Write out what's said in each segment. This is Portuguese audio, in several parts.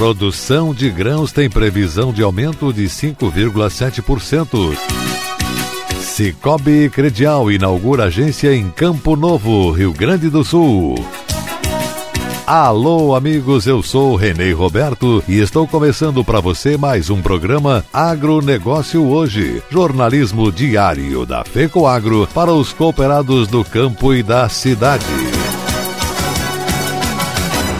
Produção de grãos tem previsão de aumento de 5,7%. Cicobi Credial inaugura agência em Campo Novo, Rio Grande do Sul. Alô, amigos, eu sou Renê Roberto e estou começando para você mais um programa Agronegócio Hoje, jornalismo diário da FECOAGro para os cooperados do campo e da cidade.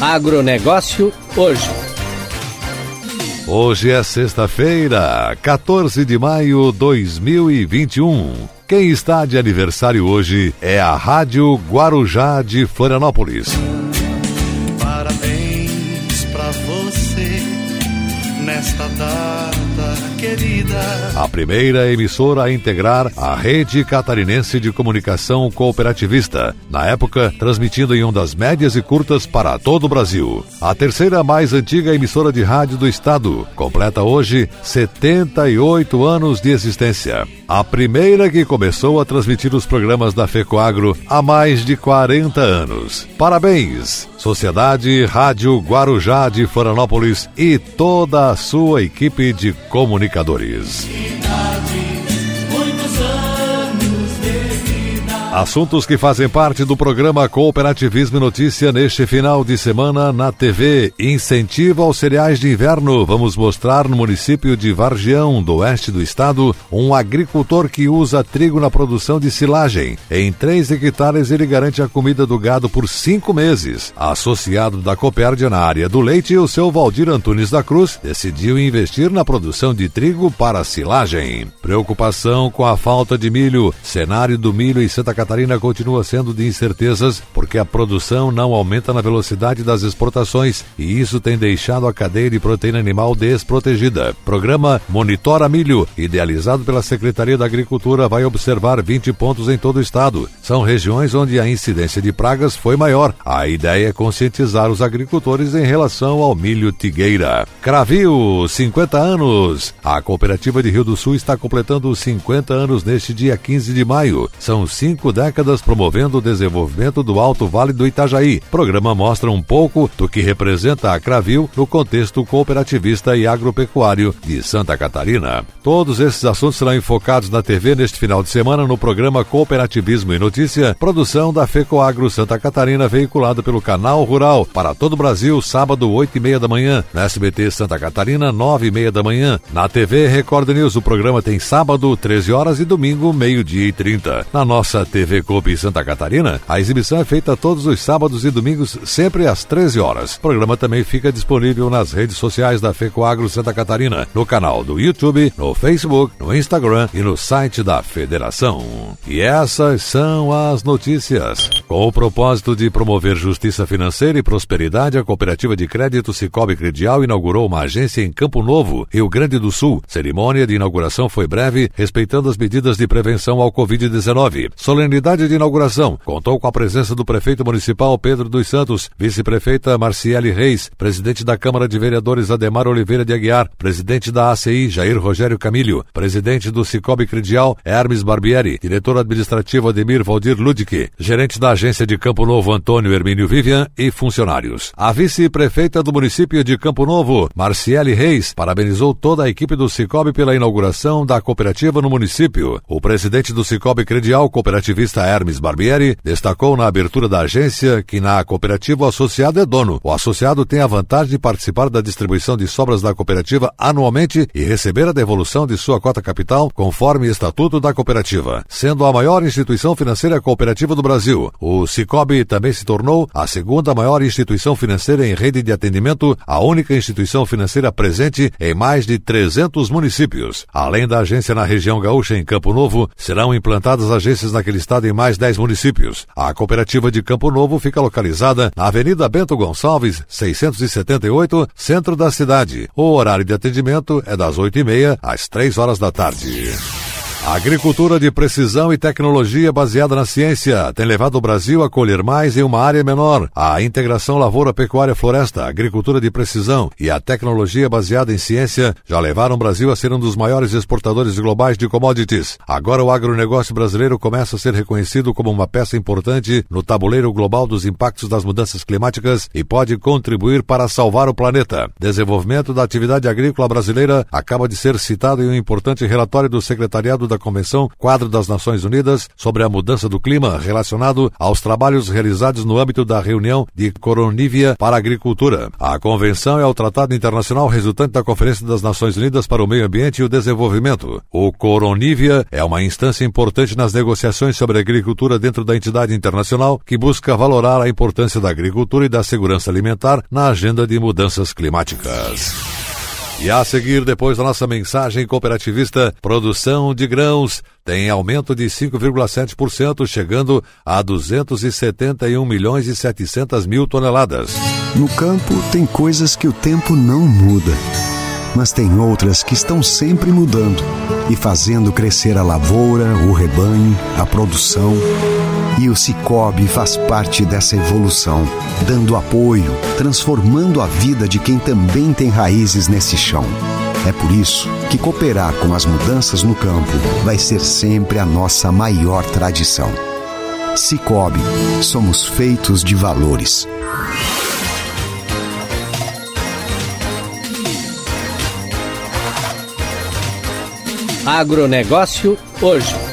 Agronegócio hoje. Hoje é sexta-feira, 14 de maio de 2021. Quem está de aniversário hoje é a Rádio Guarujá de Florianópolis. Data querida. A primeira emissora a integrar a rede catarinense de comunicação cooperativista, na época transmitindo em ondas médias e curtas para todo o Brasil. A terceira mais antiga emissora de rádio do estado, completa hoje 78 anos de existência. A primeira que começou a transmitir os programas da FECOAGRO há mais de 40 anos. Parabéns! Sociedade Rádio Guarujá de Florianópolis e toda a sua equipe de comunicadores. Assuntos que fazem parte do programa Cooperativismo e Notícia neste final de semana na TV. Incentivo aos cereais de inverno. Vamos mostrar no município de Vargião, do oeste do estado, um agricultor que usa trigo na produção de silagem. Em 3 hectares, ele garante a comida do gado por cinco meses. Associado da Copérdia na área do leite, o seu Valdir Antunes da Cruz decidiu investir na produção de trigo para silagem. Preocupação com a falta de milho. Cenário do milho em Santa Catarina continua sendo de incertezas porque a produção não aumenta na velocidade das exportações e isso tem deixado a cadeia de proteína animal desprotegida. Programa Monitora Milho, idealizado pela Secretaria da Agricultura, vai observar 20 pontos em todo o estado. São regiões onde a incidência de pragas foi maior. A ideia é conscientizar os agricultores em relação ao milho tigueira. Cravil, 50 anos. A cooperativa de Rio do Sul está completando 50 anos neste dia 15 de maio. São cinco décadas promovendo o desenvolvimento do Alto Vale do Itajaí. O programa mostra um pouco do que representa a Cravil no contexto cooperativista e agropecuário de Santa Catarina. Todos esses assuntos serão enfocados na TV neste final de semana no programa Cooperativismo e Notícia, produção da FECOAGRO Santa Catarina, veiculado pelo Canal Rural para todo o Brasil, sábado, 8 e meia da manhã. Na SBT Santa Catarina, 9 e meia da manhã. Na TV Record News, o programa tem sábado, 13 horas e domingo, meio-dia e 30. Na nossa TV Coop Santa Catarina, a exibição é feita todos os sábados e domingos, sempre às 13 horas. O programa também fica disponível nas redes sociais da FECOAGRO Santa Catarina, no canal do YouTube, no Facebook, no Instagram e no site da Federação. E essas são as notícias. Com o propósito de promover justiça financeira e prosperidade, a Cooperativa de Crédito Cicobi Credial inaugurou uma agência em Campo Novo, Rio Grande do Sul. Cerimônia de inauguração foi breve, respeitando as medidas de prevenção ao Covid-19. Solenidade de inauguração contou com a presença do prefeito municipal Pedro dos Santos, vice-prefeita Marciele Reis, presidente da Câmara de Vereadores Ademar Oliveira de Aguiar, presidente da ACI Jair Rogério Camilho, presidente do Cicobi Credial Hermes Barbieri, diretor administrativo Ademir Valdir Ludwig, gerente da Agência de Campo Novo Antônio Hermínio Vivian e funcionários. A vice-prefeita do município de Campo Novo, Marciele Reis, parabenizou toda a equipe do Cicobi pela inauguração da cooperativa no município. O presidente do Cicobi Credial, cooperativista Hermes Barbieri, destacou na abertura da agência que na cooperativa o associado é dono. O associado tem a vantagem de participar da distribuição de sobras da cooperativa anualmente e receber a devolução de sua cota capital conforme estatuto da cooperativa. Sendo a maior instituição financeira cooperativa do Brasil, o Cicobi também se tornou a segunda maior instituição financeira em rede de atendimento, a única instituição financeira presente em mais de 300 municípios. Além da agência na região gaúcha em Campo Novo, serão implantadas agências naquele estado em mais 10 municípios. A cooperativa de Campo Novo fica localizada na Avenida Bento Gonçalves, 678, centro da cidade. O horário de atendimento é das 8h30 às 3 horas da tarde. A agricultura de precisão e tecnologia baseada na ciência tem levado o Brasil a colher mais em uma área menor. A integração lavoura-pecuária-floresta, agricultura de precisão e a tecnologia baseada em ciência já levaram o Brasil a ser um dos maiores exportadores globais de commodities. Agora o agronegócio brasileiro começa a ser reconhecido como uma peça importante no tabuleiro global dos impactos das mudanças climáticas e pode contribuir para salvar o planeta. Desenvolvimento da atividade agrícola brasileira acaba de ser citado em um importante relatório do Secretariado da Convenção Quadro das Nações Unidas sobre a Mudança do Clima relacionado aos trabalhos realizados no âmbito da reunião de Coronívia para a Agricultura. A convenção é o tratado internacional resultante da Conferência das Nações Unidas para o Meio Ambiente e o Desenvolvimento. O Coronívia é uma instância importante nas negociações sobre agricultura dentro da entidade internacional que busca valorar a importância da agricultura e da segurança alimentar na agenda de mudanças climáticas. E a seguir, depois da nossa mensagem cooperativista, produção de grãos tem aumento de 5,7%, chegando a 271 milhões e 700 mil toneladas. No campo, tem coisas que o tempo não muda, mas tem outras que estão sempre mudando e fazendo crescer a lavoura, o rebanho, a produção e o Cicobi faz parte dessa evolução, dando apoio, transformando a vida de quem também tem raízes nesse chão. É por isso que cooperar com as mudanças no campo vai ser sempre a nossa maior tradição. Cicobi, somos feitos de valores. Agronegócio hoje.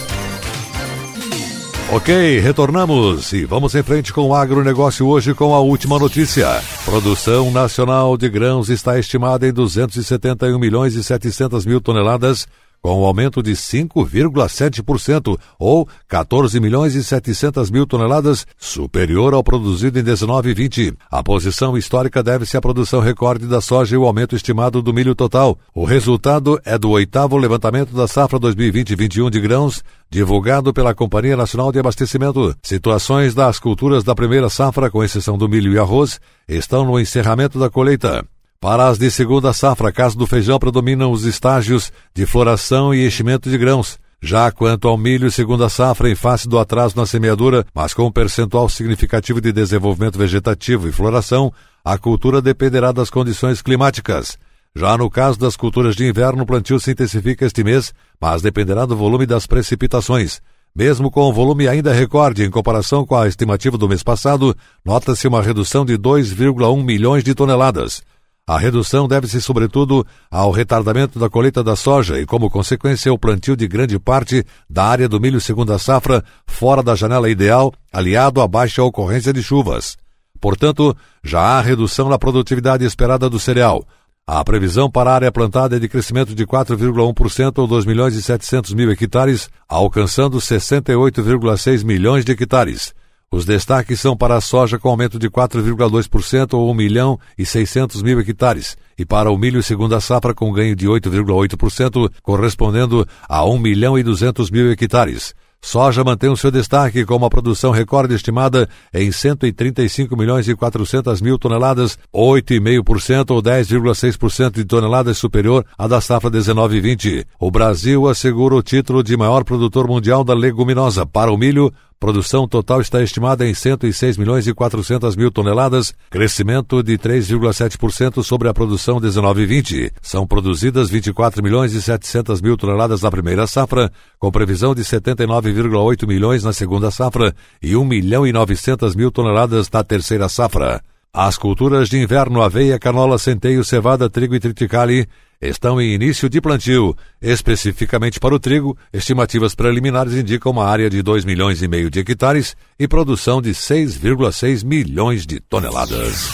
Ok, retornamos e vamos em frente com o agronegócio hoje com a última notícia. Produção nacional de grãos está estimada em 271 milhões e 700 mil toneladas com um aumento de 5,7% ou 14 milhões e 700 mil toneladas, superior ao produzido em 19 e 20. A posição histórica deve-se à produção recorde da soja e o aumento estimado do milho total. O resultado é do oitavo levantamento da safra 2020-21 de grãos, divulgado pela Companhia Nacional de Abastecimento. Situações das culturas da primeira safra, com exceção do milho e arroz, estão no encerramento da colheita. Para as de segunda safra, caso do feijão, predominam os estágios de floração e enchimento de grãos. Já quanto ao milho, segunda safra, em face do atraso na semeadura, mas com um percentual significativo de desenvolvimento vegetativo e floração, a cultura dependerá das condições climáticas. Já no caso das culturas de inverno, o plantio se intensifica este mês, mas dependerá do volume das precipitações. Mesmo com o volume ainda recorde em comparação com a estimativa do mês passado, nota-se uma redução de 2,1 milhões de toneladas. A redução deve-se, sobretudo, ao retardamento da colheita da soja e, como consequência, o plantio de grande parte da área do milho segunda safra fora da janela ideal, aliado à baixa ocorrência de chuvas. Portanto, já há redução na produtividade esperada do cereal. A previsão para a área plantada é de crescimento de 4,1% ou 2 milhões e 700 mil hectares, alcançando 68,6 milhões de hectares. Os destaques são para a soja com aumento de 4,2% ou 1 milhão e 600 mil hectares, e para o milho segunda safra com ganho de 8,8%, correspondendo a 1 milhão e 200 mil hectares. Soja mantém o seu destaque com uma produção recorde estimada em 135 milhões e 400 mil toneladas, 8,5% ou 10,6% de toneladas superior à da safra 19/20. O Brasil assegura o título de maior produtor mundial da leguminosa para o milho, Produção total está estimada em 106 milhões e 400 mil toneladas, crescimento de 3,7% sobre a produção 19/20. São produzidas 24 milhões e 700 mil toneladas na primeira safra, com previsão de 79,8 milhões na segunda safra e 1 milhão e 900 mil toneladas na terceira safra. As culturas de inverno aveia, canola, centeio, cevada, trigo e triticale estão em início de plantio. Especificamente para o trigo, estimativas preliminares indicam uma área de 2 milhões e meio de hectares e produção de 6,6 milhões de toneladas.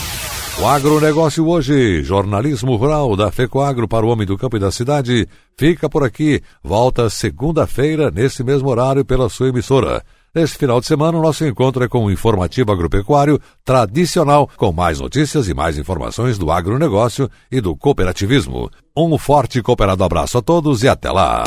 O agronegócio hoje, jornalismo rural da FECOAGro para o homem do campo e da cidade, fica por aqui. Volta segunda-feira, nesse mesmo horário, pela sua emissora. Neste final de semana, o nosso encontro é com o informativo agropecuário tradicional, com mais notícias e mais informações do agronegócio e do cooperativismo. Um forte e cooperado abraço a todos e até lá!